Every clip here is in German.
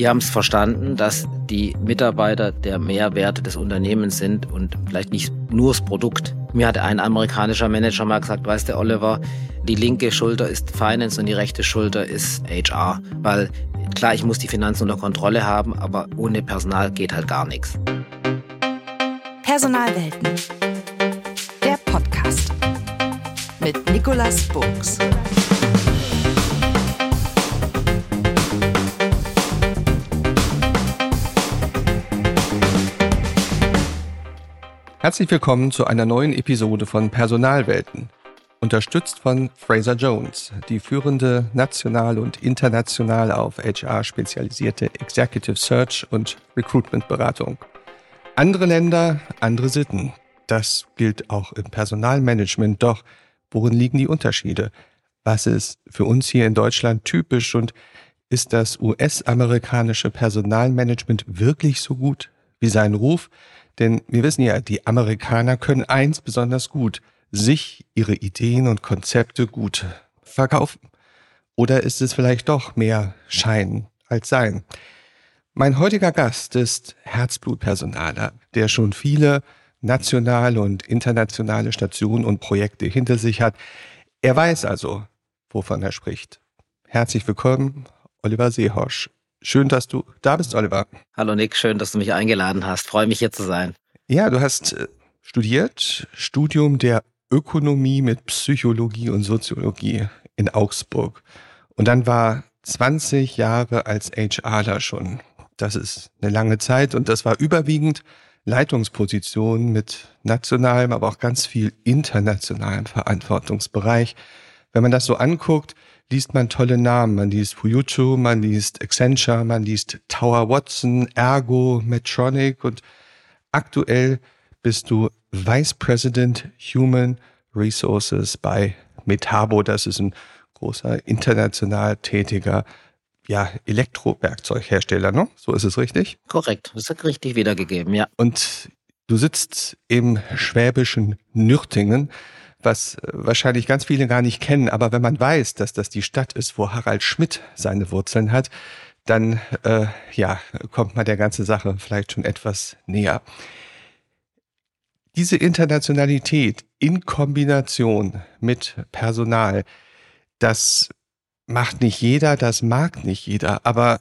Die haben es verstanden, dass die Mitarbeiter der Mehrwert des Unternehmens sind und vielleicht nicht nur das Produkt. Mir hat ein amerikanischer Manager mal gesagt, weißt du, Oliver, die linke Schulter ist Finance und die rechte Schulter ist HR. Weil klar, ich muss die Finanzen unter Kontrolle haben, aber ohne Personal geht halt gar nichts. Personalwelten. Der Podcast mit Nicolas Buchs. Herzlich willkommen zu einer neuen Episode von Personalwelten. Unterstützt von Fraser Jones, die führende national und international auf HR spezialisierte Executive Search und Recruitment Beratung. Andere Länder, andere Sitten. Das gilt auch im Personalmanagement. Doch worin liegen die Unterschiede? Was ist für uns hier in Deutschland typisch und ist das US-amerikanische Personalmanagement wirklich so gut wie sein Ruf? Denn wir wissen ja, die Amerikaner können eins besonders gut, sich ihre Ideen und Konzepte gut verkaufen. Oder ist es vielleicht doch mehr Schein als Sein? Mein heutiger Gast ist Herzblutpersonaler, der schon viele nationale und internationale Stationen und Projekte hinter sich hat. Er weiß also, wovon er spricht. Herzlich willkommen, Oliver Seehosch. Schön, dass du da bist, Oliver. Hallo Nick, schön, dass du mich eingeladen hast. Freue mich hier zu sein. Ja, du hast äh, studiert, Studium der Ökonomie mit Psychologie und Soziologie in Augsburg. Und dann war 20 Jahre als HRler schon. Das ist eine lange Zeit und das war überwiegend Leitungsposition mit nationalem, aber auch ganz viel internationalem Verantwortungsbereich. Wenn man das so anguckt, liest man tolle Namen. Man liest Fujitsu, man liest Accenture, man liest Tower Watson, Ergo, Medtronic und aktuell bist du Vice President Human Resources bei Metabo. Das ist ein großer international tätiger ja, Elektrowerkzeughersteller, ne? So ist es richtig? Korrekt, das ist richtig wiedergegeben, ja. Und du sitzt im schwäbischen Nürtingen was äh, wahrscheinlich ganz viele gar nicht kennen. Aber wenn man weiß, dass das die Stadt ist, wo Harald Schmidt seine Wurzeln hat, dann äh, ja, kommt man der ganzen Sache vielleicht schon etwas näher. Diese Internationalität in Kombination mit Personal, das macht nicht jeder, das mag nicht jeder, aber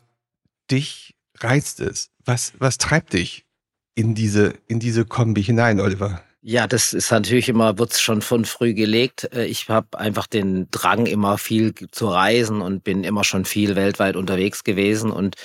dich reizt es. Was, was treibt dich in diese, in diese Kombi hinein, Oliver? Ja, das ist natürlich immer, wird's schon von früh gelegt. Äh, ich habe einfach den Drang, immer viel zu reisen und bin immer schon viel weltweit unterwegs gewesen. Und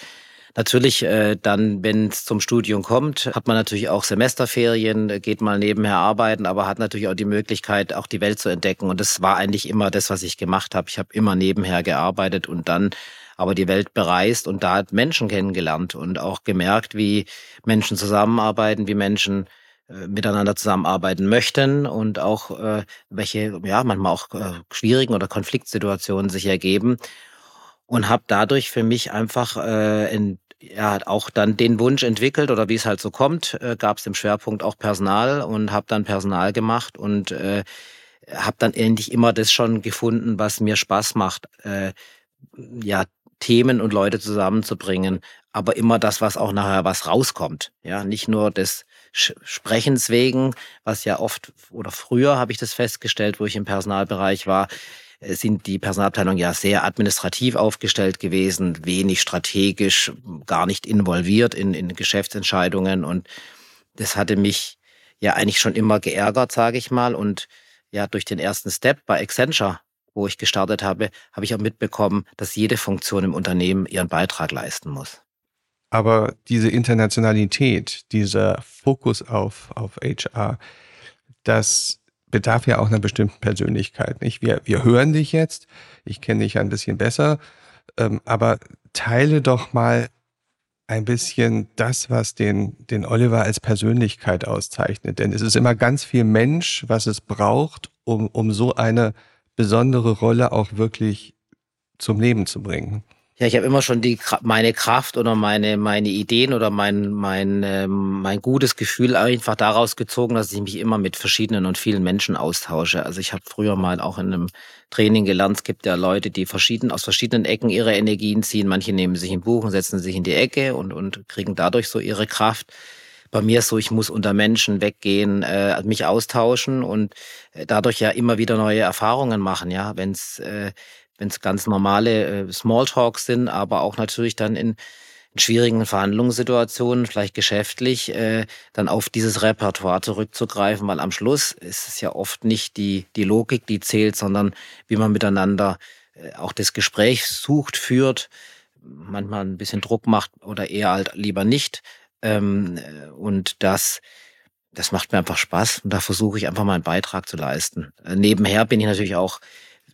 natürlich äh, dann, wenn es zum Studium kommt, hat man natürlich auch Semesterferien, geht mal nebenher arbeiten, aber hat natürlich auch die Möglichkeit, auch die Welt zu entdecken. Und das war eigentlich immer das, was ich gemacht habe. Ich habe immer nebenher gearbeitet und dann aber die Welt bereist und da Menschen kennengelernt und auch gemerkt, wie Menschen zusammenarbeiten, wie Menschen äh, miteinander zusammenarbeiten möchten und auch äh, welche ja manchmal auch äh, schwierigen oder Konfliktsituationen sich ergeben. Und habe dadurch für mich einfach äh, in, ja auch dann den Wunsch entwickelt oder wie es halt so kommt, äh, gab es im Schwerpunkt auch Personal und habe dann Personal gemacht und äh, habe dann endlich immer das schon gefunden, was mir Spaß macht, äh, ja Themen und Leute zusammenzubringen, aber immer das, was auch nachher was rauskommt, ja. Nicht nur das Sprechens wegen, was ja oft oder früher habe ich das festgestellt, wo ich im Personalbereich war, äh, sind die Personalabteilungen ja sehr administrativ aufgestellt gewesen, wenig strategisch, gar nicht involviert in, in Geschäftsentscheidungen und das hatte mich ja eigentlich schon immer geärgert, sage ich mal und ja durch den ersten Step bei Accenture wo ich gestartet habe, habe ich auch mitbekommen, dass jede Funktion im Unternehmen ihren Beitrag leisten muss. Aber diese Internationalität, dieser Fokus auf, auf HR, das bedarf ja auch einer bestimmten Persönlichkeit. Nicht? Wir, wir hören dich jetzt, ich kenne dich ein bisschen besser, ähm, aber teile doch mal ein bisschen das, was den, den Oliver als Persönlichkeit auszeichnet. Denn es ist immer ganz viel Mensch, was es braucht, um, um so eine besondere Rolle auch wirklich zum Leben zu bringen. Ja, ich habe immer schon die meine Kraft oder meine meine Ideen oder mein mein ähm, mein gutes Gefühl einfach daraus gezogen, dass ich mich immer mit verschiedenen und vielen Menschen austausche. Also ich habe früher mal auch in einem Training gelernt, es gibt ja Leute, die verschieden aus verschiedenen Ecken ihre Energien ziehen. Manche nehmen sich ein Buch und setzen sich in die Ecke und und kriegen dadurch so ihre Kraft. Bei mir ist so, ich muss unter Menschen weggehen, äh, mich austauschen und äh, dadurch ja immer wieder neue Erfahrungen machen. Ja, wenn es äh, wenn es ganz normale äh, Smalltalks sind, aber auch natürlich dann in, in schwierigen Verhandlungssituationen, vielleicht geschäftlich, äh, dann auf dieses Repertoire zurückzugreifen, weil am Schluss ist es ja oft nicht die, die Logik, die zählt, sondern wie man miteinander äh, auch das Gespräch sucht, führt, manchmal ein bisschen Druck macht oder eher halt lieber nicht. Ähm, äh, und das, das macht mir einfach Spaß und da versuche ich einfach meinen Beitrag zu leisten. Äh, nebenher bin ich natürlich auch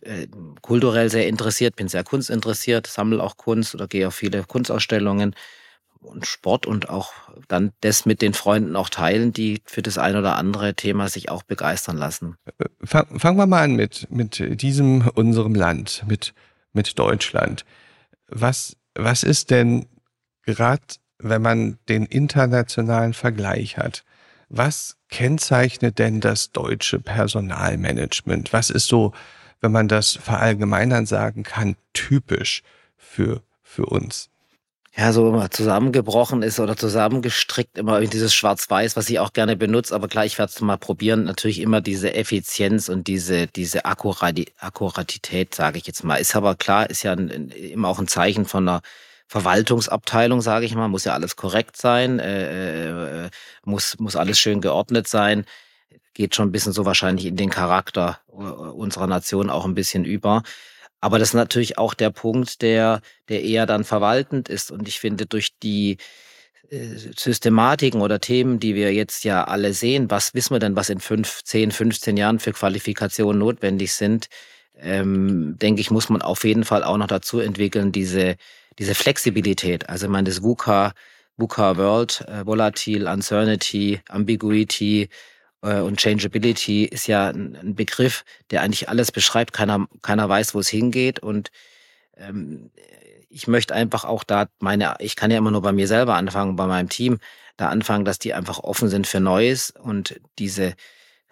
äh, kulturell sehr interessiert, bin sehr kunstinteressiert, sammle auch Kunst oder gehe auf viele Kunstausstellungen und Sport und auch dann das mit den Freunden auch teilen, die für das ein oder andere Thema sich auch begeistern lassen. Äh, fangen wir mal an mit, mit diesem unserem Land, mit, mit Deutschland. Was, was ist denn gerade, wenn man den internationalen Vergleich hat, was kennzeichnet denn das deutsche Personalmanagement? Was ist so wenn man das verallgemeinern sagen kann, typisch für, für uns? Ja, so immer zusammengebrochen ist oder zusammengestrickt, immer dieses Schwarz-Weiß, was ich auch gerne benutze, aber gleich werde es mal probieren. Natürlich immer diese Effizienz und diese, diese Akkuratität, sage ich jetzt mal. Ist aber klar, ist ja immer auch ein Zeichen von einer Verwaltungsabteilung, sage ich mal. Muss ja alles korrekt sein, äh, äh, muss, muss alles schön geordnet sein geht schon ein bisschen so wahrscheinlich in den Charakter äh, unserer Nation auch ein bisschen über. Aber das ist natürlich auch der Punkt, der, der eher dann verwaltend ist. Und ich finde, durch die äh, Systematiken oder Themen, die wir jetzt ja alle sehen, was wissen wir denn, was in fünf, zehn, 15 Jahren für Qualifikationen notwendig sind, ähm, denke ich, muss man auf jeden Fall auch noch dazu entwickeln, diese, diese Flexibilität. Also ich meine, das VUCA, VUCA World, äh, Volatil, Uncertainty, Ambiguity, und Changeability ist ja ein Begriff, der eigentlich alles beschreibt. Keiner, keiner weiß, wo es hingeht. Und ähm, ich möchte einfach auch da meine, ich kann ja immer nur bei mir selber anfangen, bei meinem Team, da anfangen, dass die einfach offen sind für Neues und diese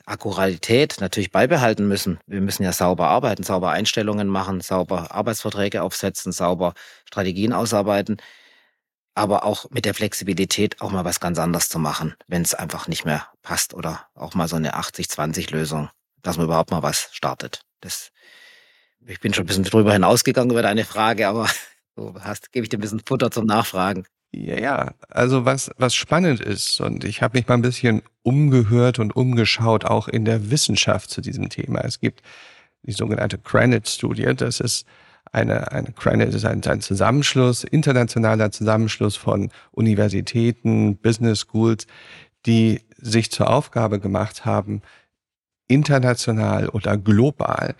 Akkuratität natürlich beibehalten müssen. Wir müssen ja sauber arbeiten, sauber Einstellungen machen, sauber Arbeitsverträge aufsetzen, sauber Strategien ausarbeiten aber auch mit der Flexibilität auch mal was ganz anderes zu machen, wenn es einfach nicht mehr passt oder auch mal so eine 80-20-Lösung, dass man überhaupt mal was startet. Das, ich bin schon ein bisschen drüber hinausgegangen über deine Frage, aber so hast, gebe ich dir ein bisschen Futter zum Nachfragen. Ja, ja, also was, was spannend ist, und ich habe mich mal ein bisschen umgehört und umgeschaut, auch in der Wissenschaft zu diesem Thema. Es gibt die sogenannte Granite-Studie, das ist eine, eine Credit ist ein, ein Zusammenschluss, internationaler Zusammenschluss von Universitäten, Business Schools, die sich zur Aufgabe gemacht haben, international oder global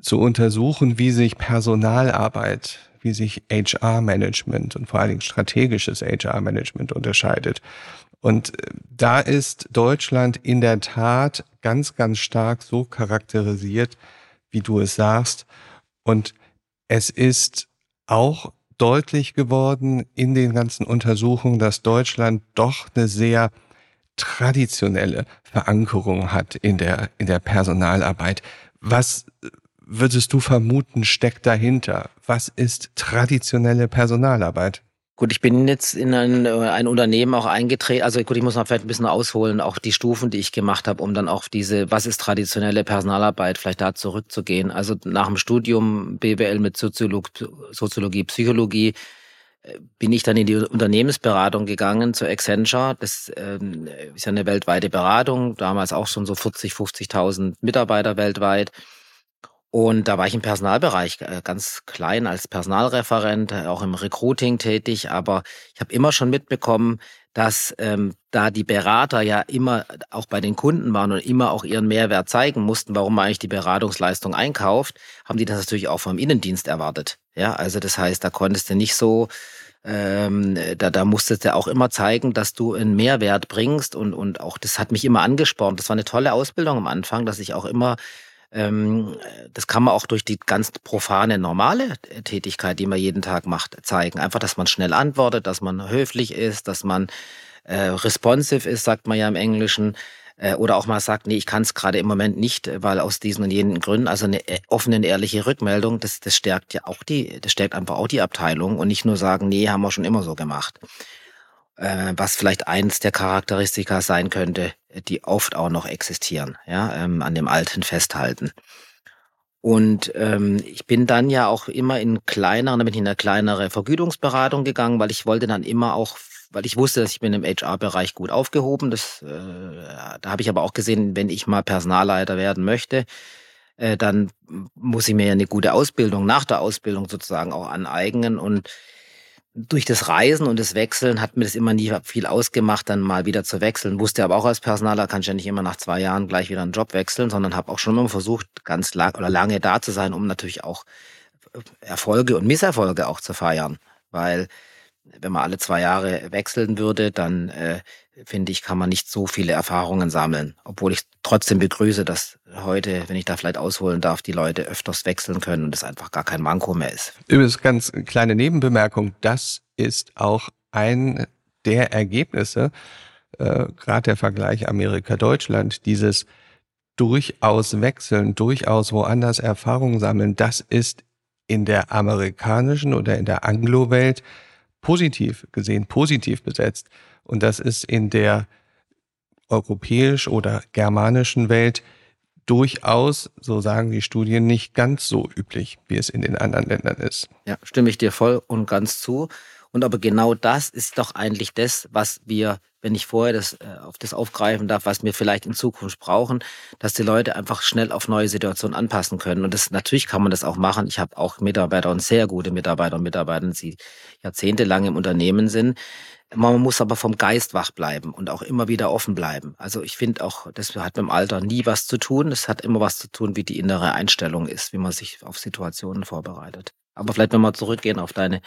zu untersuchen, wie sich Personalarbeit, wie sich HR-Management und vor allen Dingen strategisches HR-Management unterscheidet. Und äh, da ist Deutschland in der Tat ganz, ganz stark so charakterisiert, wie du es sagst. Und es ist auch deutlich geworden in den ganzen Untersuchungen, dass Deutschland doch eine sehr traditionelle Verankerung hat in der, in der Personalarbeit. Was würdest du vermuten, steckt dahinter? Was ist traditionelle Personalarbeit? Gut, ich bin jetzt in ein, äh, ein Unternehmen auch eingetreten. Also gut, ich muss noch vielleicht ein bisschen ausholen, auch die Stufen, die ich gemacht habe, um dann auch diese, was ist traditionelle Personalarbeit, vielleicht da zurückzugehen. Also nach dem Studium BWL mit Soziolog Soziologie, Psychologie äh, bin ich dann in die Unternehmensberatung gegangen zu Accenture. Das ähm, ist ja eine weltweite Beratung, damals auch schon so 40, 50.000 Mitarbeiter weltweit. Und da war ich im Personalbereich äh, ganz klein als Personalreferent, äh, auch im Recruiting tätig, aber ich habe immer schon mitbekommen, dass ähm, da die Berater ja immer auch bei den Kunden waren und immer auch ihren Mehrwert zeigen mussten, warum man eigentlich die Beratungsleistung einkauft, haben die das natürlich auch vom Innendienst erwartet. Ja, also das heißt, da konntest du nicht so, ähm, da, da musstest du auch immer zeigen, dass du einen Mehrwert bringst und, und auch das hat mich immer angespornt. Das war eine tolle Ausbildung am Anfang, dass ich auch immer das kann man auch durch die ganz profane, normale Tätigkeit, die man jeden Tag macht, zeigen. Einfach, dass man schnell antwortet, dass man höflich ist, dass man äh, responsive ist, sagt man ja im Englischen. Äh, oder auch mal sagt, nee, ich kann es gerade im Moment nicht, weil aus diesen und jenen Gründen. Also eine äh, offene, ehrliche Rückmeldung, das, das stärkt ja auch die, das stärkt einfach auch die Abteilung und nicht nur sagen, nee, haben wir schon immer so gemacht äh, was vielleicht eins der Charakteristika sein könnte, die oft auch noch existieren, ja, ähm, an dem Alten festhalten. Und ähm, ich bin dann ja auch immer in kleinere, damit in eine kleinere Vergütungsberatung gegangen, weil ich wollte dann immer auch, weil ich wusste, dass ich bin im HR-Bereich gut aufgehoben. Das, äh, da habe ich aber auch gesehen, wenn ich mal Personalleiter werden möchte, äh, dann muss ich mir ja eine gute Ausbildung nach der Ausbildung sozusagen auch aneignen und durch das Reisen und das Wechseln hat mir das immer nie viel ausgemacht, dann mal wieder zu wechseln. Wusste aber auch als Personaler, kann ich ja nicht immer nach zwei Jahren gleich wieder einen Job wechseln, sondern habe auch schon immer versucht, ganz lang oder lange da zu sein, um natürlich auch Erfolge und Misserfolge auch zu feiern. Weil wenn man alle zwei Jahre wechseln würde, dann äh, finde ich, kann man nicht so viele Erfahrungen sammeln. Obwohl ich trotzdem begrüße, dass heute, wenn ich da vielleicht ausholen darf, die Leute öfters wechseln können und es einfach gar kein Manko mehr ist. Übrigens ganz kleine Nebenbemerkung, das ist auch ein der Ergebnisse, äh, gerade der Vergleich Amerika-Deutschland, dieses durchaus wechseln, durchaus woanders Erfahrungen sammeln, das ist in der amerikanischen oder in der Anglo-Welt positiv gesehen, positiv besetzt. Und das ist in der europäisch oder germanischen Welt durchaus, so sagen die Studien, nicht ganz so üblich, wie es in den anderen Ländern ist. Ja, stimme ich dir voll und ganz zu. Und aber genau das ist doch eigentlich das, was wir, wenn ich vorher das, äh, auf das aufgreifen darf, was wir vielleicht in Zukunft brauchen, dass die Leute einfach schnell auf neue Situationen anpassen können. Und das natürlich kann man das auch machen. Ich habe auch Mitarbeiter und sehr gute Mitarbeiter und Mitarbeiter, die jahrzehntelang im Unternehmen sind. Man muss aber vom Geist wach bleiben und auch immer wieder offen bleiben. Also ich finde auch, das hat mit dem Alter nie was zu tun. Das hat immer was zu tun, wie die innere Einstellung ist, wie man sich auf Situationen vorbereitet. Aber vielleicht, wenn wir zurückgehen auf deine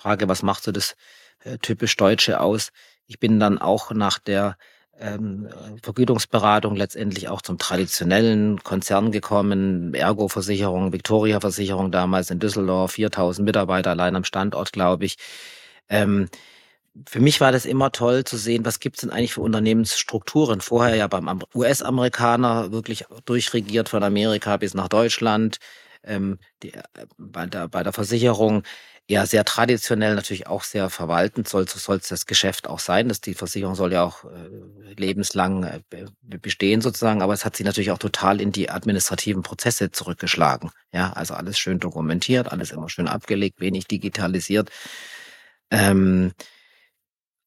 Frage, was macht so das äh, typisch Deutsche aus? Ich bin dann auch nach der ähm, Vergütungsberatung letztendlich auch zum traditionellen Konzern gekommen, Ergo-Versicherung, Victoria-Versicherung damals in Düsseldorf, 4000 Mitarbeiter allein am Standort, glaube ich. Ähm, für mich war das immer toll zu sehen, was gibt's denn eigentlich für Unternehmensstrukturen. Vorher ja beim US-Amerikaner wirklich durchregiert von Amerika bis nach Deutschland, ähm, die, äh, bei, der, bei der Versicherung ja sehr traditionell, natürlich auch sehr verwaltend soll soll das Geschäft auch sein. dass die Versicherung soll ja auch äh, lebenslang äh, bestehen sozusagen, aber es hat sich natürlich auch total in die administrativen Prozesse zurückgeschlagen. Ja, also alles schön dokumentiert, alles immer schön abgelegt, wenig digitalisiert. Ähm,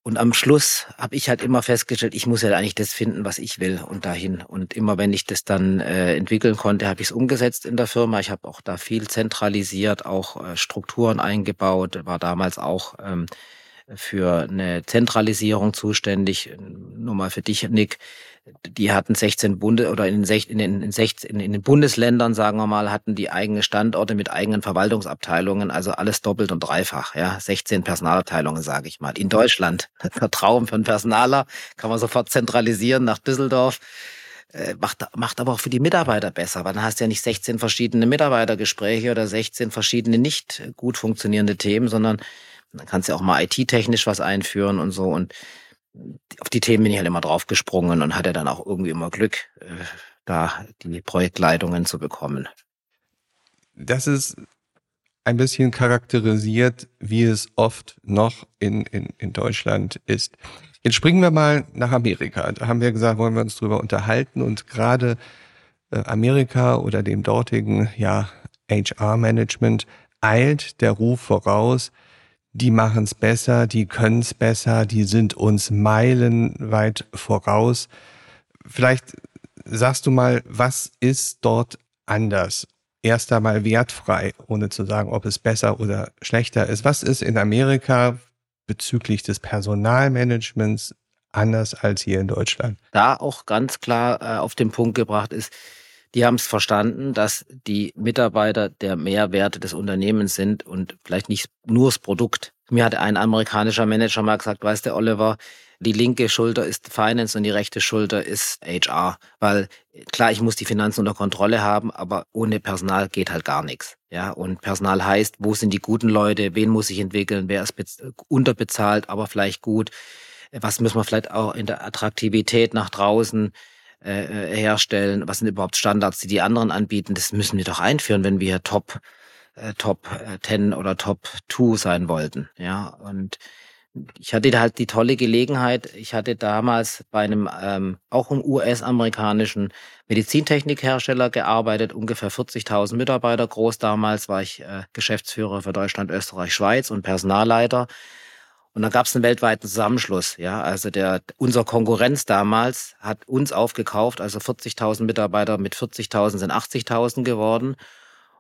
und am Schluss habe ich halt immer festgestellt, ich muss ja eigentlich das finden, was ich will und dahin. Und immer wenn ich das dann äh, entwickeln konnte, habe ich es umgesetzt in der Firma. Ich habe auch da viel zentralisiert, auch äh, Strukturen eingebaut, war damals auch ähm, für eine Zentralisierung zuständig. Nur mal für dich, Nick. Die hatten 16 Bunde oder in, in, in, 16, in den Bundesländern, sagen wir mal, hatten die eigene Standorte mit eigenen Verwaltungsabteilungen, also alles doppelt und dreifach, ja, 16 Personalabteilungen, sage ich mal. In Deutschland, der Traum von Personaler, kann man sofort zentralisieren nach Düsseldorf äh, macht, macht aber auch für die Mitarbeiter besser, weil dann hast du ja nicht 16 verschiedene Mitarbeitergespräche oder 16 verschiedene nicht gut funktionierende Themen, sondern dann kannst du auch mal IT-technisch was einführen und so. Und auf die Themen bin ich halt immer draufgesprungen und hatte dann auch irgendwie immer Glück, äh, da die Projektleitungen zu bekommen. Das ist ein bisschen charakterisiert, wie es oft noch in, in, in Deutschland ist. Jetzt springen wir mal nach Amerika. Da haben wir gesagt, wollen wir uns drüber unterhalten und gerade äh, Amerika oder dem dortigen ja, HR-Management eilt der Ruf voraus, die machen es besser, die können es besser, die sind uns meilenweit voraus. Vielleicht sagst du mal, was ist dort anders? Erst einmal wertfrei, ohne zu sagen, ob es besser oder schlechter ist. Was ist in Amerika bezüglich des Personalmanagements anders als hier in Deutschland? Da auch ganz klar äh, auf den Punkt gebracht ist, die haben es verstanden, dass die Mitarbeiter der Mehrwerte des Unternehmens sind und vielleicht nicht nur das Produkt. Mir hat ein amerikanischer Manager mal gesagt, weißt du, Oliver, die linke Schulter ist Finance und die rechte Schulter ist HR. Weil klar, ich muss die Finanzen unter Kontrolle haben, aber ohne Personal geht halt gar nichts. Ja, und Personal heißt, wo sind die guten Leute, wen muss ich entwickeln, wer ist unterbezahlt, aber vielleicht gut. Was müssen wir vielleicht auch in der Attraktivität nach draußen äh, äh herstellen? Was sind überhaupt Standards, die die anderen anbieten? Das müssen wir doch einführen, wenn wir Top äh, Top 10 äh, oder Top 2 sein wollten. Ja, und ich hatte halt die tolle Gelegenheit, ich hatte damals bei einem ähm, auch einem US-amerikanischen Medizintechnikhersteller gearbeitet, ungefähr 40.000 Mitarbeiter groß. Damals war ich äh, Geschäftsführer für Deutschland, Österreich, Schweiz und Personalleiter. Und dann gab es einen weltweiten Zusammenschluss. Ja, also der unser Konkurrenz damals hat uns aufgekauft, also 40.000 Mitarbeiter mit 40.000 sind 80.000 geworden.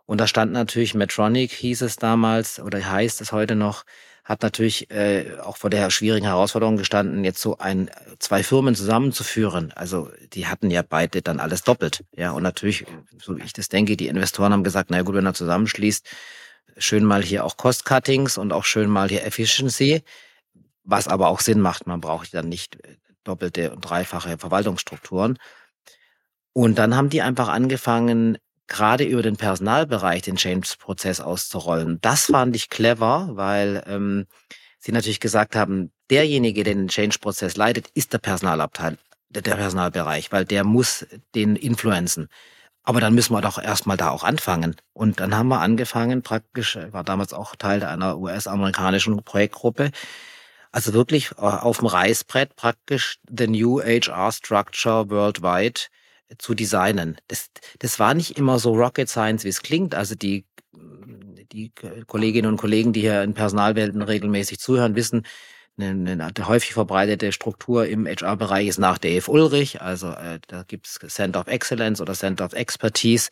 Und da stand natürlich Medtronic, hieß es damals oder heißt es heute noch, hat natürlich äh, auch vor der schwierigen Herausforderung gestanden, jetzt so ein zwei Firmen zusammenzuführen. Also die hatten ja beide dann alles doppelt. Ja, und natürlich, so wie ich das denke, die Investoren haben gesagt, na gut, wenn er zusammenschließt, schön mal hier auch Cost-Cuttings und auch schön mal hier Efficiency, was aber auch Sinn macht. Man braucht dann nicht äh, doppelte und dreifache Verwaltungsstrukturen. Und dann haben die einfach angefangen, gerade über den Personalbereich den Change-Prozess auszurollen. Das fand ich clever, weil ähm, sie natürlich gesagt haben, derjenige, der den Change-Prozess leitet, ist der Personalabteil, der Personalbereich, weil der muss den influenzen. Aber dann müssen wir doch erstmal da auch anfangen. Und dann haben wir angefangen, praktisch, war damals auch Teil einer US-amerikanischen Projektgruppe, also wirklich äh, auf dem Reißbrett praktisch the new HR structure worldwide zu designen. Das, das war nicht immer so Rocket Science, wie es klingt. Also die, die Kolleginnen und Kollegen, die hier in Personalwelten regelmäßig zuhören, wissen, eine, eine häufig verbreitete Struktur im HR-Bereich ist nach Dave Ulrich. Also äh, da gibt es Center of Excellence oder Center of Expertise,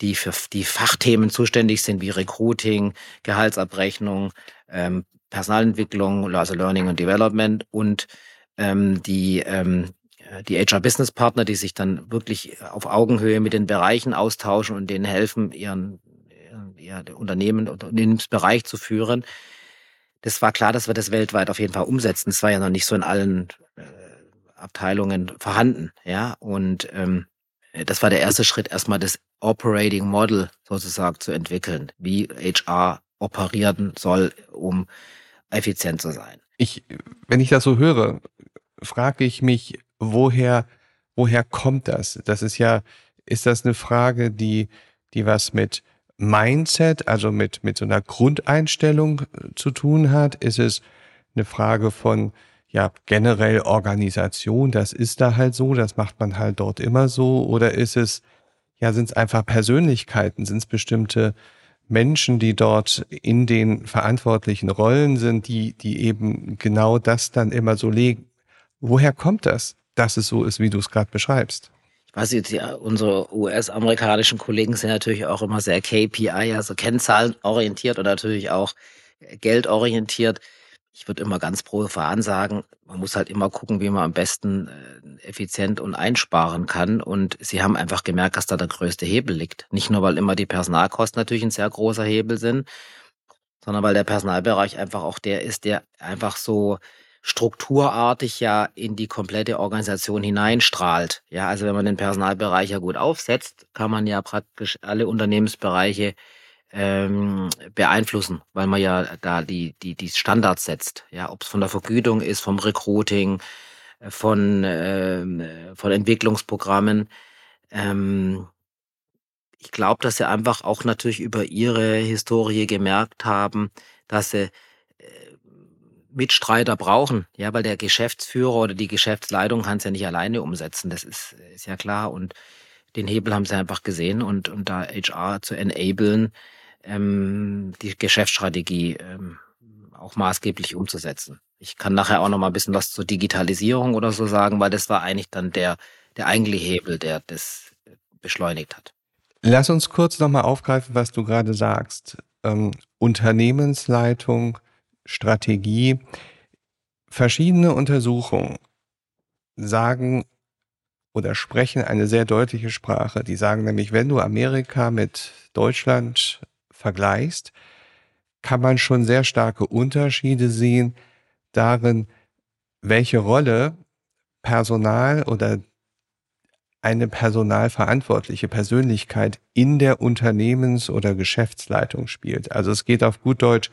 die für die Fachthemen zuständig sind, wie Recruiting, Gehaltsabrechnung, ähm, Personalentwicklung, also Learning und Development und ähm, die ähm, äh, die HR-Business-Partner, die sich dann wirklich auf Augenhöhe mit den Bereichen austauschen und denen helfen, ihren, ihr Unternehmen, Unternehmensbereich zu führen. Das war klar, dass wir das weltweit auf jeden Fall umsetzen. Das war ja noch nicht so in allen äh, Abteilungen vorhanden, ja. Und ähm, das war der erste Schritt, erstmal das Operating Model sozusagen zu entwickeln, wie HR operieren soll, um effizient zu sein. Ich, wenn ich das so höre, frage ich mich, woher, woher kommt das? Das ist ja, ist das eine Frage, die, die was mit Mindset, also mit, mit so einer Grundeinstellung äh, zu tun hat? Ist es eine Frage von, ja, generell Organisation, das ist da halt so, das macht man halt dort immer so, oder ist es, ja, sind es einfach Persönlichkeiten, sind es bestimmte Menschen, die dort in den verantwortlichen Rollen sind, die, die eben genau das dann immer so legen. Woher kommt das? dass es so ist, wie du es gerade beschreibst. Weiß jetzt, ja, unsere US-amerikanischen Kollegen sind natürlich auch immer sehr KPI, also Kennzahlenorientiert und natürlich auch geldorientiert. Ich würde immer ganz profan sagen, man muss halt immer gucken, wie man am besten äh, effizient und einsparen kann. Und sie haben einfach gemerkt, dass da der größte Hebel liegt. Nicht nur, weil immer die Personalkosten natürlich ein sehr großer Hebel sind, sondern weil der Personalbereich einfach auch der ist, der einfach so strukturartig ja in die komplette Organisation hineinstrahlt. Ja, also wenn man den Personalbereich ja gut aufsetzt, kann man ja praktisch alle Unternehmensbereiche ähm, beeinflussen, weil man ja da die, die, die Standards setzt. Ja, ob es von der Vergütung ist, vom Recruiting, äh, von, äh, von Entwicklungsprogrammen. Ähm, ich glaube, dass sie einfach auch natürlich über ihre Historie gemerkt haben, dass sie Mitstreiter brauchen, ja, weil der Geschäftsführer oder die Geschäftsleitung kann es ja nicht alleine umsetzen, das ist, ist ja klar. Und den Hebel haben sie einfach gesehen und, und da HR zu enablen, ähm, die Geschäftsstrategie ähm, auch maßgeblich umzusetzen. Ich kann nachher auch noch mal ein bisschen was zur Digitalisierung oder so sagen, weil das war eigentlich dann der, der eigentliche Hebel, der das beschleunigt hat. Lass uns kurz nochmal aufgreifen, was du gerade sagst. Ähm, Unternehmensleitung, Strategie. Verschiedene Untersuchungen sagen oder sprechen eine sehr deutliche Sprache. Die sagen nämlich, wenn du Amerika mit Deutschland vergleichst, kann man schon sehr starke Unterschiede sehen darin, welche Rolle Personal oder eine personalverantwortliche Persönlichkeit in der Unternehmens- oder Geschäftsleitung spielt. Also es geht auf gut Deutsch,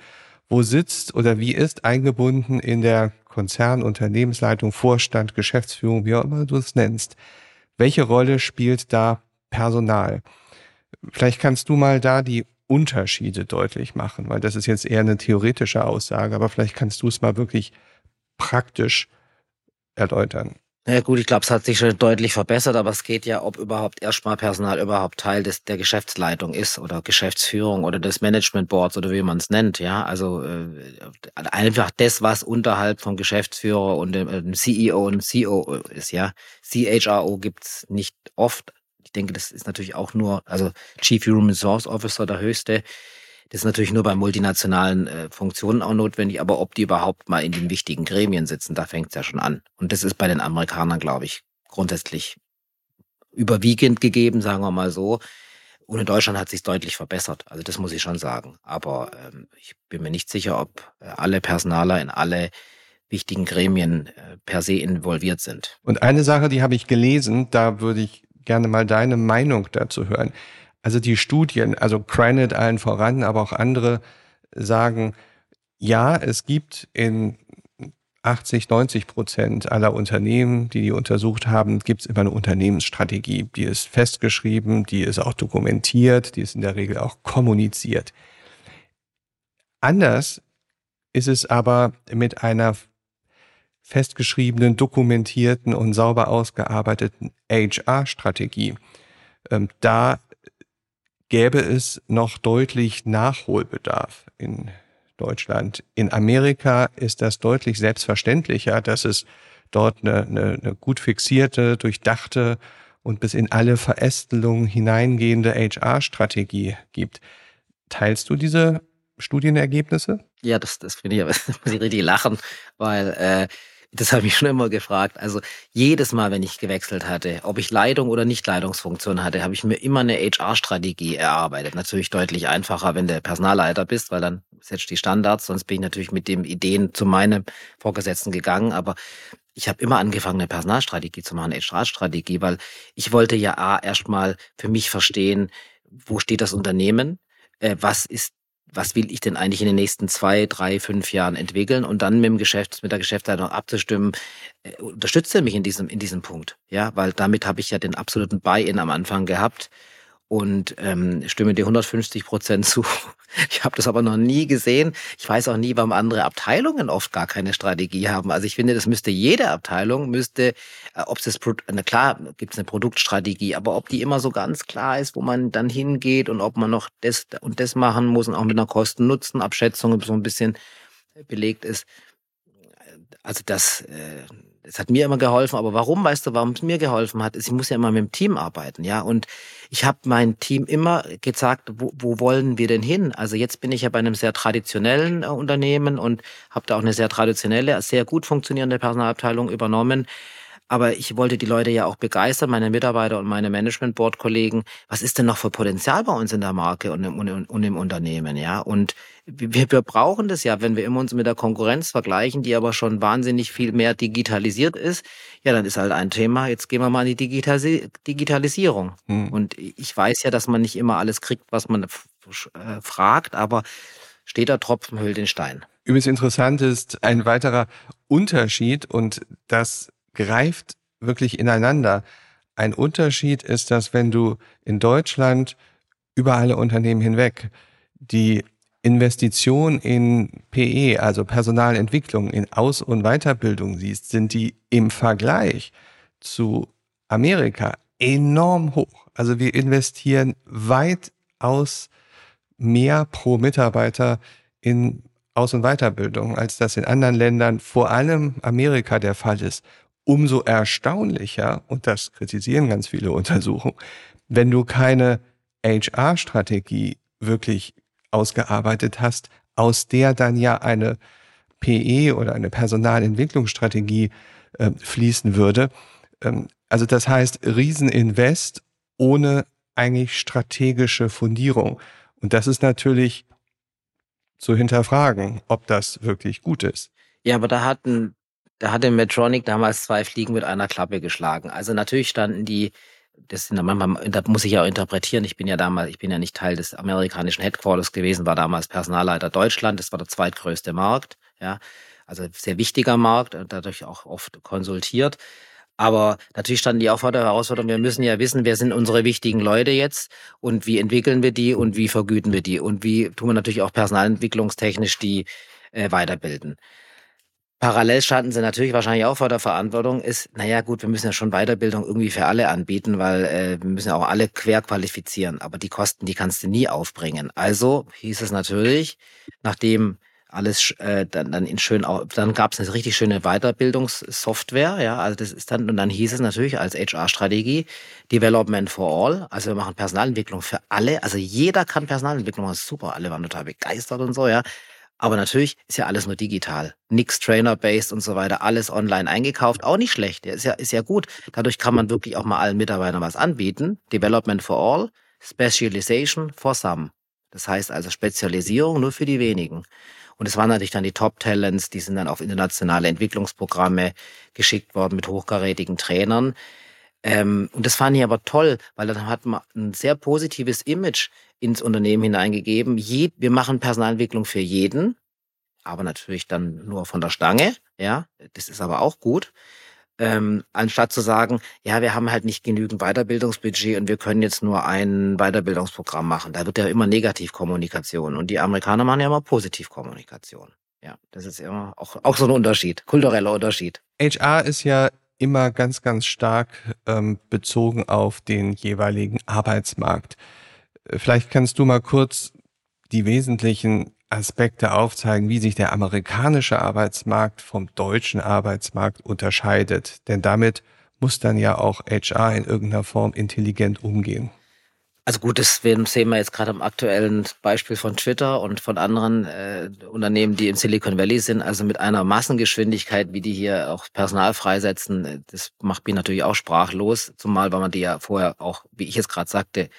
wo sitzt oder wie ist eingebunden in der Konzern, Unternehmensleitung, Vorstand, Geschäftsführung, wie auch immer du es nennst. Welche Rolle spielt da Personal? Vielleicht kannst du mal da die Unterschiede deutlich machen, weil das ist jetzt eher eine theoretische Aussage, aber vielleicht kannst du es mal wirklich praktisch erläutern. Ja gut, ich glaube, es hat sich schon deutlich verbessert, aber es geht ja, ob überhaupt erstmal Personal überhaupt Teil des, der Geschäftsleitung ist oder Geschäftsführung oder des Management Boards oder wie man es nennt. Ja, also äh, einfach das, was unterhalb vom Geschäftsführer und dem, dem CEO und COO ist. Ja, CHRO gibt's nicht oft. Ich denke, das ist natürlich auch nur, also Chief Human Resource Officer der höchste das ist natürlich nur bei multinationalen äh, Funktionen auch notwendig, aber ob die überhaupt mal in den wichtigen Gremien sitzen, da fängt es ja schon an. Und das ist bei den Amerikanern, glaube ich, grundsätzlich überwiegend gegeben, sagen wir mal so. Und in Deutschland hat sich deutlich verbessert. Also das muss ich schon sagen. Aber ähm, ich bin mir nicht sicher, ob äh, alle Personaler in alle wichtigen Gremien äh, per se involviert sind. Und eine Sache, die habe ich gelesen, da würde ich gerne mal deine Meinung dazu hören. Also die Studien, also Cranet allen voran, aber auch andere sagen, ja, es gibt in 80, 90 Prozent aller Unternehmen, die die untersucht haben, gibt es immer eine Unternehmensstrategie. Die ist festgeschrieben, die ist auch dokumentiert, die ist in der Regel auch kommuniziert. Anders ist es aber mit einer festgeschriebenen, dokumentierten und sauber ausgearbeiteten HR-Strategie. Ähm, da gäbe es noch deutlich Nachholbedarf in Deutschland. In Amerika ist das deutlich selbstverständlicher, dass es dort eine, eine, eine gut fixierte, durchdachte und bis in alle Verästelungen hineingehende HR-Strategie gibt. Teilst du diese Studienergebnisse? Ja, das, das finde ich, muss ich richtig lachen, weil äh, das habe ich schon immer gefragt. Also jedes Mal, wenn ich gewechselt hatte, ob ich Leitung oder nicht Leitungsfunktion hatte, habe ich mir immer eine HR-Strategie erarbeitet. Natürlich deutlich einfacher, wenn du Personalleiter bist, weil dann setzt die Standards. Sonst bin ich natürlich mit den Ideen zu meinem Vorgesetzten gegangen. Aber ich habe immer angefangen, eine Personalstrategie zu machen, HR-Strategie, weil ich wollte ja A, erstmal für mich verstehen, wo steht das Unternehmen, äh, was ist was will ich denn eigentlich in den nächsten zwei, drei, fünf Jahren entwickeln und dann mit dem Geschäft, mit der Geschäftsleitung abzustimmen, äh, unterstützt er mich in diesem, in diesem Punkt. Ja, weil damit habe ich ja den absoluten Buy-in am Anfang gehabt und ähm, stimme dir 150 Prozent zu. Ich habe das aber noch nie gesehen. Ich weiß auch nie, warum andere Abteilungen oft gar keine Strategie haben. Also ich finde, das müsste jede Abteilung müsste, äh, ob es na klar, gibt es eine Produktstrategie, aber ob die immer so ganz klar ist, wo man dann hingeht und ob man noch das und das machen muss und auch mit einer Kosten-Nutzen-Abschätzung so ein bisschen belegt ist. Also das, äh, es hat mir immer geholfen, aber warum, weißt du, warum es mir geholfen hat, ist, ich muss ja immer mit dem Team arbeiten, ja. Und ich habe mein Team immer gesagt, wo, wo wollen wir denn hin? Also jetzt bin ich ja bei einem sehr traditionellen äh, Unternehmen und habe da auch eine sehr traditionelle, sehr gut funktionierende Personalabteilung übernommen. Aber ich wollte die Leute ja auch begeistern, meine Mitarbeiter und meine Management Board Kollegen. Was ist denn noch für Potenzial bei uns in der Marke und im, und, und im Unternehmen, ja? Und wir, wir brauchen das ja, wenn wir immer uns mit der Konkurrenz vergleichen, die aber schon wahnsinnig viel mehr digitalisiert ist. Ja, dann ist halt ein Thema. Jetzt gehen wir mal in die Digitalis Digitalisierung. Hm. Und ich weiß ja, dass man nicht immer alles kriegt, was man äh, fragt, aber steht der Tropfen hüllt den Stein. Übrigens interessant ist ein weiterer Unterschied und das greift wirklich ineinander. Ein Unterschied ist, dass wenn du in Deutschland über alle Unternehmen hinweg die Investition in PE, also Personalentwicklung, in Aus- und Weiterbildung siehst, sind die im Vergleich zu Amerika enorm hoch. Also wir investieren weitaus mehr pro Mitarbeiter in Aus- und Weiterbildung, als das in anderen Ländern, vor allem Amerika, der Fall ist umso erstaunlicher, und das kritisieren ganz viele Untersuchungen, wenn du keine HR-Strategie wirklich ausgearbeitet hast, aus der dann ja eine PE oder eine Personalentwicklungsstrategie äh, fließen würde. Ähm, also das heißt Rieseninvest ohne eigentlich strategische Fundierung. Und das ist natürlich zu hinterfragen, ob das wirklich gut ist. Ja, aber da hatten da hatte Medtronic damals zwei Fliegen mit einer Klappe geschlagen. Also natürlich standen die, das sind manchmal, muss ich ja auch interpretieren. Ich bin ja damals, ich bin ja nicht Teil des amerikanischen Headquarters gewesen, war damals Personalleiter Deutschland. Das war der zweitgrößte Markt, ja. Also sehr wichtiger Markt und dadurch auch oft konsultiert. Aber natürlich standen die auch vor der Herausforderung, wir müssen ja wissen, wer sind unsere wichtigen Leute jetzt und wie entwickeln wir die und wie vergüten wir die und wie tun wir natürlich auch personalentwicklungstechnisch die äh, weiterbilden. Parallel standen sie natürlich wahrscheinlich auch vor der Verantwortung, ist, naja gut, wir müssen ja schon Weiterbildung irgendwie für alle anbieten, weil äh, wir müssen ja auch alle querqualifizieren. Aber die Kosten, die kannst du nie aufbringen. Also hieß es natürlich, nachdem alles äh, dann, dann in schön, dann gab es eine richtig schöne Weiterbildungssoftware, ja, also das ist dann, und dann hieß es natürlich als HR-Strategie Development for All, also wir machen Personalentwicklung für alle, also jeder kann Personalentwicklung, ist super, alle waren total begeistert und so, ja, aber natürlich ist ja alles nur digital. Nix Trainer-based und so weiter, alles online eingekauft. Auch nicht schlecht. Ist ja, ist ja gut. Dadurch kann man wirklich auch mal allen Mitarbeitern was anbieten. Development for all, Specialization for some. Das heißt also Spezialisierung nur für die wenigen. Und es waren natürlich dann die Top-Talents, die sind dann auf internationale Entwicklungsprogramme geschickt worden mit hochkarätigen Trainern. Ähm, und das fand ich aber toll, weil dann hat man ein sehr positives Image ins Unternehmen hineingegeben. Je, wir machen Personalentwicklung für jeden, aber natürlich dann nur von der Stange. Ja, das ist aber auch gut. Ähm, anstatt zu sagen, ja, wir haben halt nicht genügend Weiterbildungsbudget und wir können jetzt nur ein Weiterbildungsprogramm machen. Da wird ja immer Negativkommunikation und die Amerikaner machen ja immer Positivkommunikation. Ja, das ist immer auch, auch so ein Unterschied, kultureller Unterschied. HR ist ja immer ganz, ganz stark ähm, bezogen auf den jeweiligen Arbeitsmarkt. Äh, vielleicht kannst du mal kurz die wesentlichen Aspekte aufzeigen, wie sich der amerikanische Arbeitsmarkt vom deutschen Arbeitsmarkt unterscheidet. Denn damit muss dann ja auch HR in irgendeiner Form intelligent umgehen. Also gut, das sehen wir jetzt gerade am aktuellen Beispiel von Twitter und von anderen äh, Unternehmen, die im Silicon Valley sind. Also mit einer Massengeschwindigkeit, wie die hier auch Personal freisetzen, das macht mich natürlich auch sprachlos. Zumal, weil man die ja vorher auch, wie ich es gerade sagte,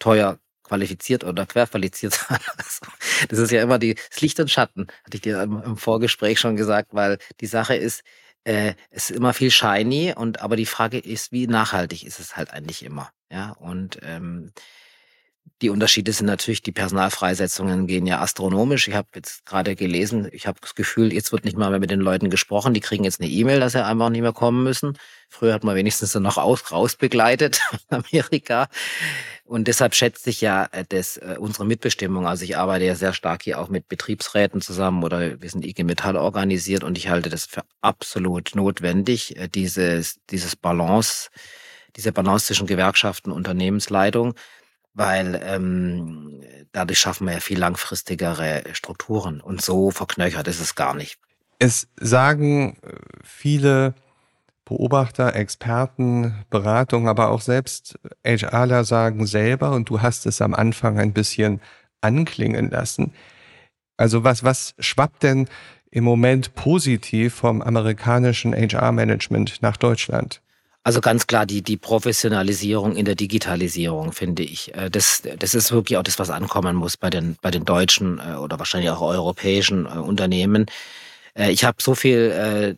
teuer qualifiziert oder querqualifiziert hat. Also, das ist ja immer die, das Licht und Schatten, hatte ich dir im Vorgespräch schon gesagt, weil die Sache ist, äh, es ist immer viel shiny und aber die Frage ist, wie nachhaltig ist es halt eigentlich immer. Ja, und ähm, die Unterschiede sind natürlich, die Personalfreisetzungen gehen ja astronomisch. Ich habe jetzt gerade gelesen, ich habe das Gefühl, jetzt wird nicht mal mehr mit den Leuten gesprochen. Die kriegen jetzt eine E-Mail, dass sie einfach nicht mehr kommen müssen. Früher hat man wenigstens noch aus, rausbegleitet in Amerika. Und deshalb schätze ich ja äh, das, äh, unsere Mitbestimmung. Also ich arbeite ja sehr stark hier auch mit Betriebsräten zusammen oder wir sind IG Metall organisiert und ich halte das für absolut notwendig, äh, dieses, dieses Balance, diese Balance zwischen Gewerkschaften und Unternehmensleitung, weil ähm, dadurch schaffen wir ja viel langfristigere Strukturen und so verknöchert ist es gar nicht. Es sagen viele Beobachter, Experten, Beratung, aber auch selbst HRler sagen selber, und du hast es am Anfang ein bisschen anklingen lassen. Also was, was schwappt denn im Moment positiv vom amerikanischen HR-Management nach Deutschland? Also ganz klar die, die Professionalisierung in der Digitalisierung, finde ich. Äh, das, das ist wirklich auch das, was ankommen muss bei den, bei den deutschen äh, oder wahrscheinlich auch europäischen äh, Unternehmen. Ich habe so viel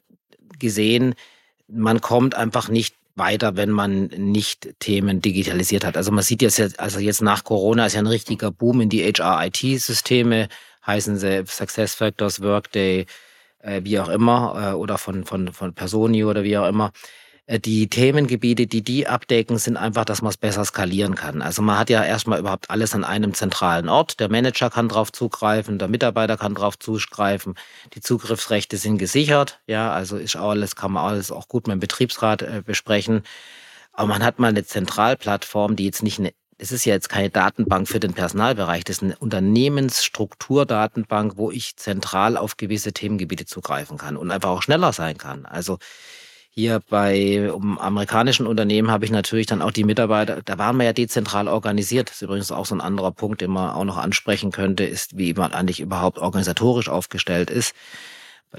gesehen, man kommt einfach nicht weiter, wenn man nicht Themen digitalisiert hat. Also man sieht jetzt, also jetzt nach Corona ist ja ein richtiger Boom in die HR-IT-Systeme, heißen sie Success Factors, Workday, äh, wie auch immer, äh, oder von, von, von Personio oder wie auch immer. Äh, die Themengebiete, die die abdecken, sind einfach, dass man es besser skalieren kann. Also man hat ja erstmal überhaupt alles an einem zentralen Ort. Der Manager kann drauf zugreifen, der Mitarbeiter kann drauf zugreifen. Die Zugriffsrechte sind gesichert. Ja, also ist alles, kann man alles auch gut mit dem Betriebsrat äh, besprechen. Aber man hat mal eine Zentralplattform, die jetzt nicht eine es ist ja jetzt keine Datenbank für den Personalbereich, das ist eine Unternehmensstrukturdatenbank, wo ich zentral auf gewisse Themengebiete zugreifen kann und einfach auch schneller sein kann. Also hier bei um amerikanischen Unternehmen habe ich natürlich dann auch die Mitarbeiter, da waren wir ja dezentral organisiert. Das ist übrigens auch so ein anderer Punkt, den man auch noch ansprechen könnte, ist, wie man eigentlich überhaupt organisatorisch aufgestellt ist.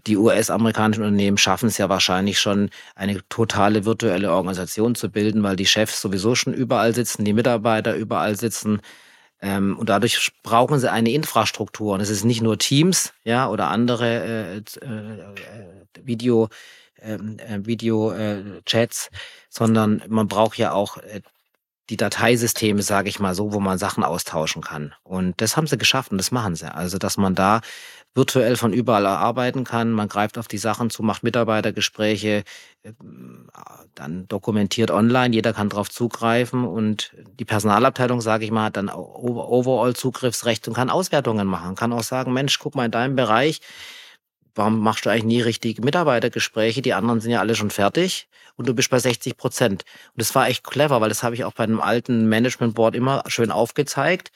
Die US-amerikanischen Unternehmen schaffen es ja wahrscheinlich schon, eine totale virtuelle Organisation zu bilden, weil die Chefs sowieso schon überall sitzen, die Mitarbeiter überall sitzen. Ähm, und dadurch brauchen sie eine Infrastruktur. Und es ist nicht nur Teams, ja, oder andere äh, äh, Video, ähm, äh, Video äh, sondern man braucht ja auch äh, die Dateisysteme, sage ich mal so, wo man Sachen austauschen kann. Und das haben sie geschafft und das machen sie. Also, dass man da virtuell von überall arbeiten kann. Man greift auf die Sachen zu, macht Mitarbeitergespräche, ähm, dann dokumentiert online. Jeder kann darauf zugreifen und die Personalabteilung, sage ich mal, hat dann overall Zugriffsrecht und kann Auswertungen machen. Kann auch sagen, Mensch, guck mal in deinem Bereich, warum machst du eigentlich nie richtig Mitarbeitergespräche? Die anderen sind ja alle schon fertig und du bist bei 60 Prozent. Und das war echt clever, weil das habe ich auch bei einem alten Management Board immer schön aufgezeigt.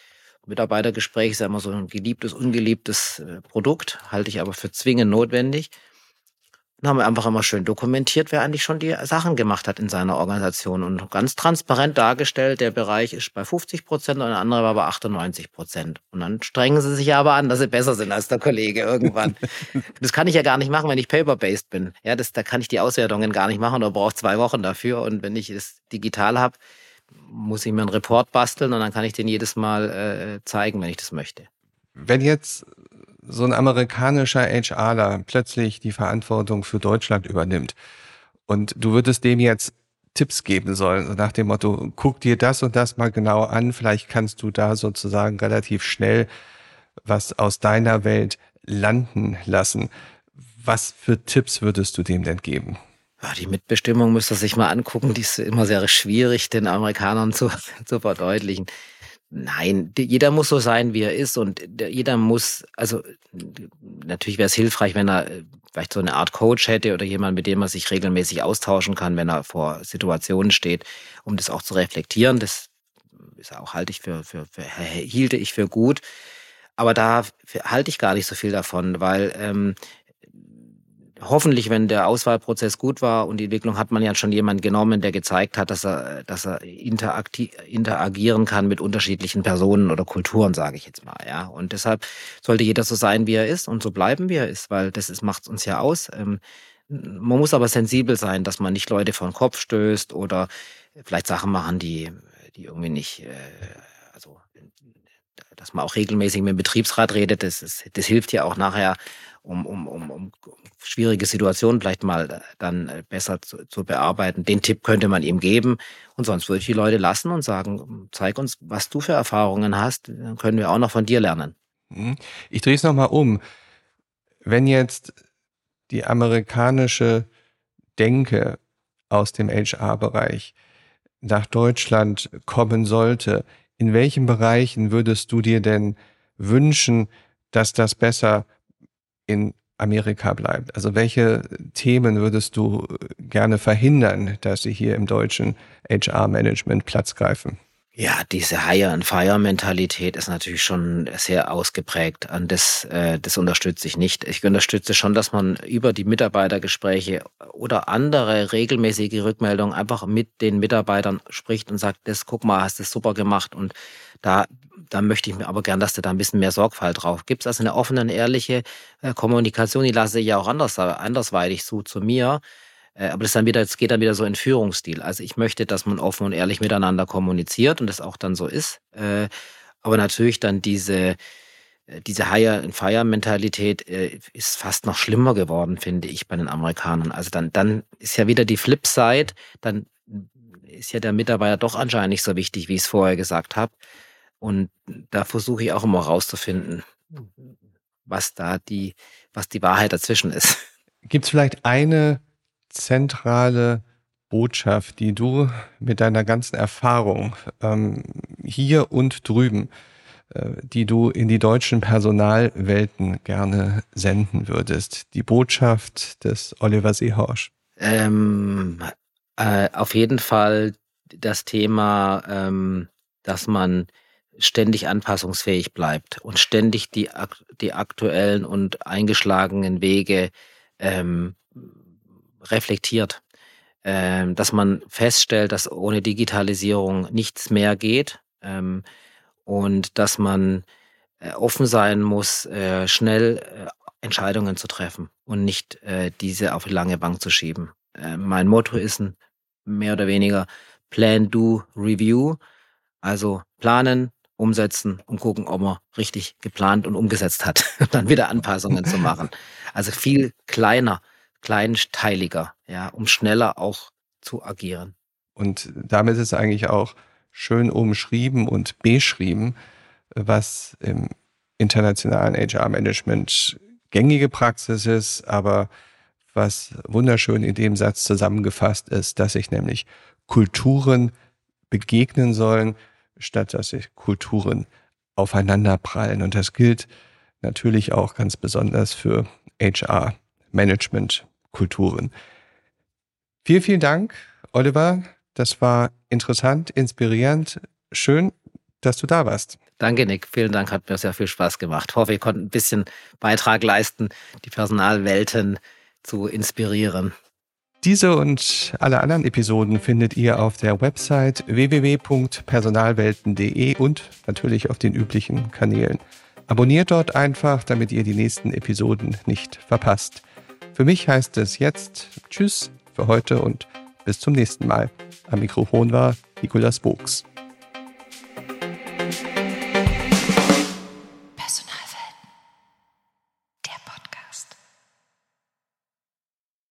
Mitarbeitergespräch ist ja immer so ein geliebtes, ungeliebtes äh, Produkt, halte ich aber für zwingend notwendig. Dann haben wir einfach immer schön dokumentiert, wer eigentlich schon die Sachen gemacht hat in seiner Organisation und ganz transparent dargestellt, der Bereich ist bei 50 Prozent und der andere war bei 98 Prozent. Und dann strengen sie sich aber an, dass sie besser sind als der Kollege irgendwann. das kann ich ja gar nicht machen, wenn ich paper-based bin. Ja, das, da kann ich die Auswertungen gar nicht machen oder brauche zwei Wochen dafür. Und wenn ich es digital habe, muss ich mir einen Report basteln und dann kann ich den jedes Mal äh, zeigen, wenn ich das möchte. Wenn jetzt so ein amerikanischer HRler plötzlich die Verantwortung für Deutschland übernimmt und du würdest dem jetzt Tipps geben sollen, so nach dem Motto, guck dir das und das mal genau an, vielleicht kannst du da sozusagen relativ schnell was aus deiner Welt landen lassen. Was für Tipps würdest du dem denn geben? Ja, die Mitbestimmung müsste sich mal angucken. Die ist immer sehr schwierig, den Amerikanern zu, zu verdeutlichen. Nein, jeder muss so sein, wie er ist und jeder muss, also natürlich wäre es hilfreich, wenn er äh, vielleicht so eine Art Coach hätte oder jemand, mit dem er sich regelmäßig austauschen kann, wenn er vor Situationen steht, um das auch zu reflektieren. Das ist auch halte ich für, für, für hielte ich für gut. Aber da halte ich gar nicht so viel davon, weil ähm, hoffentlich, wenn der Auswahlprozess gut war und die Entwicklung, hat man ja schon jemanden genommen, der gezeigt hat, dass er, dass er interagieren kann mit unterschiedlichen Personen oder Kulturen, sage ich jetzt mal. Ja, und deshalb sollte jeder so sein, wie er ist und so bleiben, wie er ist, weil das ist macht uns ja aus. Ähm, man muss aber sensibel sein, dass man nicht Leute vor den Kopf stößt oder vielleicht Sachen machen, die, die irgendwie nicht, äh, also dass man auch regelmäßig mit dem Betriebsrat redet, das, ist, das hilft ja auch nachher, um, um, um, um schwierige Situationen vielleicht mal äh, dann äh, besser zu, zu bearbeiten. Den Tipp könnte man ihm geben. Und sonst würde ich die Leute lassen und sagen, zeig uns, was du für Erfahrungen hast, dann können wir auch noch von dir lernen. Mhm. Ich drehe es nochmal um. Wenn jetzt die amerikanische Denke aus dem HR-Bereich nach Deutschland kommen sollte, in welchen Bereichen würdest du dir denn wünschen, dass das besser in Amerika bleibt? Also welche Themen würdest du gerne verhindern, dass sie hier im deutschen HR-Management Platz greifen? Ja, diese Hire-and-Fire-Mentalität ist natürlich schon sehr ausgeprägt. Und das, äh, das unterstütze ich nicht. Ich unterstütze schon, dass man über die Mitarbeitergespräche oder andere regelmäßige Rückmeldungen einfach mit den Mitarbeitern spricht und sagt, das guck mal, hast du super gemacht. Und da, da möchte ich mir aber gern, dass du da ein bisschen mehr Sorgfalt drauf gibst. Also eine offene und ehrliche äh, Kommunikation, die lasse ich ja auch anders, andersweitig so zu mir äh, aber das dann wieder, es geht dann wieder so in Führungsstil. Also ich möchte, dass man offen und ehrlich miteinander kommuniziert und das auch dann so ist. Äh, aber natürlich dann diese, diese Hire-and-Fire-Mentalität ist fast noch schlimmer geworden, finde ich, bei den Amerikanern. Also dann, dann ist ja wieder die Flipside, dann ist ja der Mitarbeiter doch anscheinend nicht so wichtig, wie ich es vorher gesagt habe. Und da versuche ich auch immer rauszufinden, was da die, was die Wahrheit dazwischen ist. Gibt es vielleicht eine zentrale Botschaft, die du mit deiner ganzen Erfahrung ähm, hier und drüben, äh, die du in die deutschen Personalwelten gerne senden würdest? Die Botschaft des Oliver Seehorsch? Ähm, äh, auf jeden Fall das Thema, ähm, dass man ständig anpassungsfähig bleibt und ständig die, die aktuellen und eingeschlagenen Wege ähm, reflektiert, ähm, dass man feststellt, dass ohne Digitalisierung nichts mehr geht ähm, und dass man äh, offen sein muss, äh, schnell äh, Entscheidungen zu treffen und nicht äh, diese auf die lange Bank zu schieben. Äh, mein Motto ist ein, mehr oder weniger Plan, Do, Review. Also planen, umsetzen und gucken, ob man richtig geplant und umgesetzt hat, dann wieder Anpassungen zu machen. Also viel kleiner, kleinteiliger, ja, um schneller auch zu agieren. Und damit ist eigentlich auch schön umschrieben und beschrieben, was im internationalen HR-Management gängige Praxis ist, aber was wunderschön in dem Satz zusammengefasst ist, dass sich nämlich Kulturen begegnen sollen, statt dass sich Kulturen aufeinanderprallen. Und das gilt natürlich auch ganz besonders für HR-Management-Kulturen. Vielen, vielen Dank, Oliver. Das war interessant, inspirierend. Schön, dass du da warst. Danke, Nick. Vielen Dank. Hat mir sehr viel Spaß gemacht. Ich hoffe, wir konnten ein bisschen Beitrag leisten, die Personalwelten zu inspirieren. Diese und alle anderen Episoden findet ihr auf der Website www.personalwelten.de und natürlich auf den üblichen Kanälen. Abonniert dort einfach, damit ihr die nächsten Episoden nicht verpasst. Für mich heißt es jetzt Tschüss für heute und bis zum nächsten Mal. Am Mikrofon war Nikolas Bogs.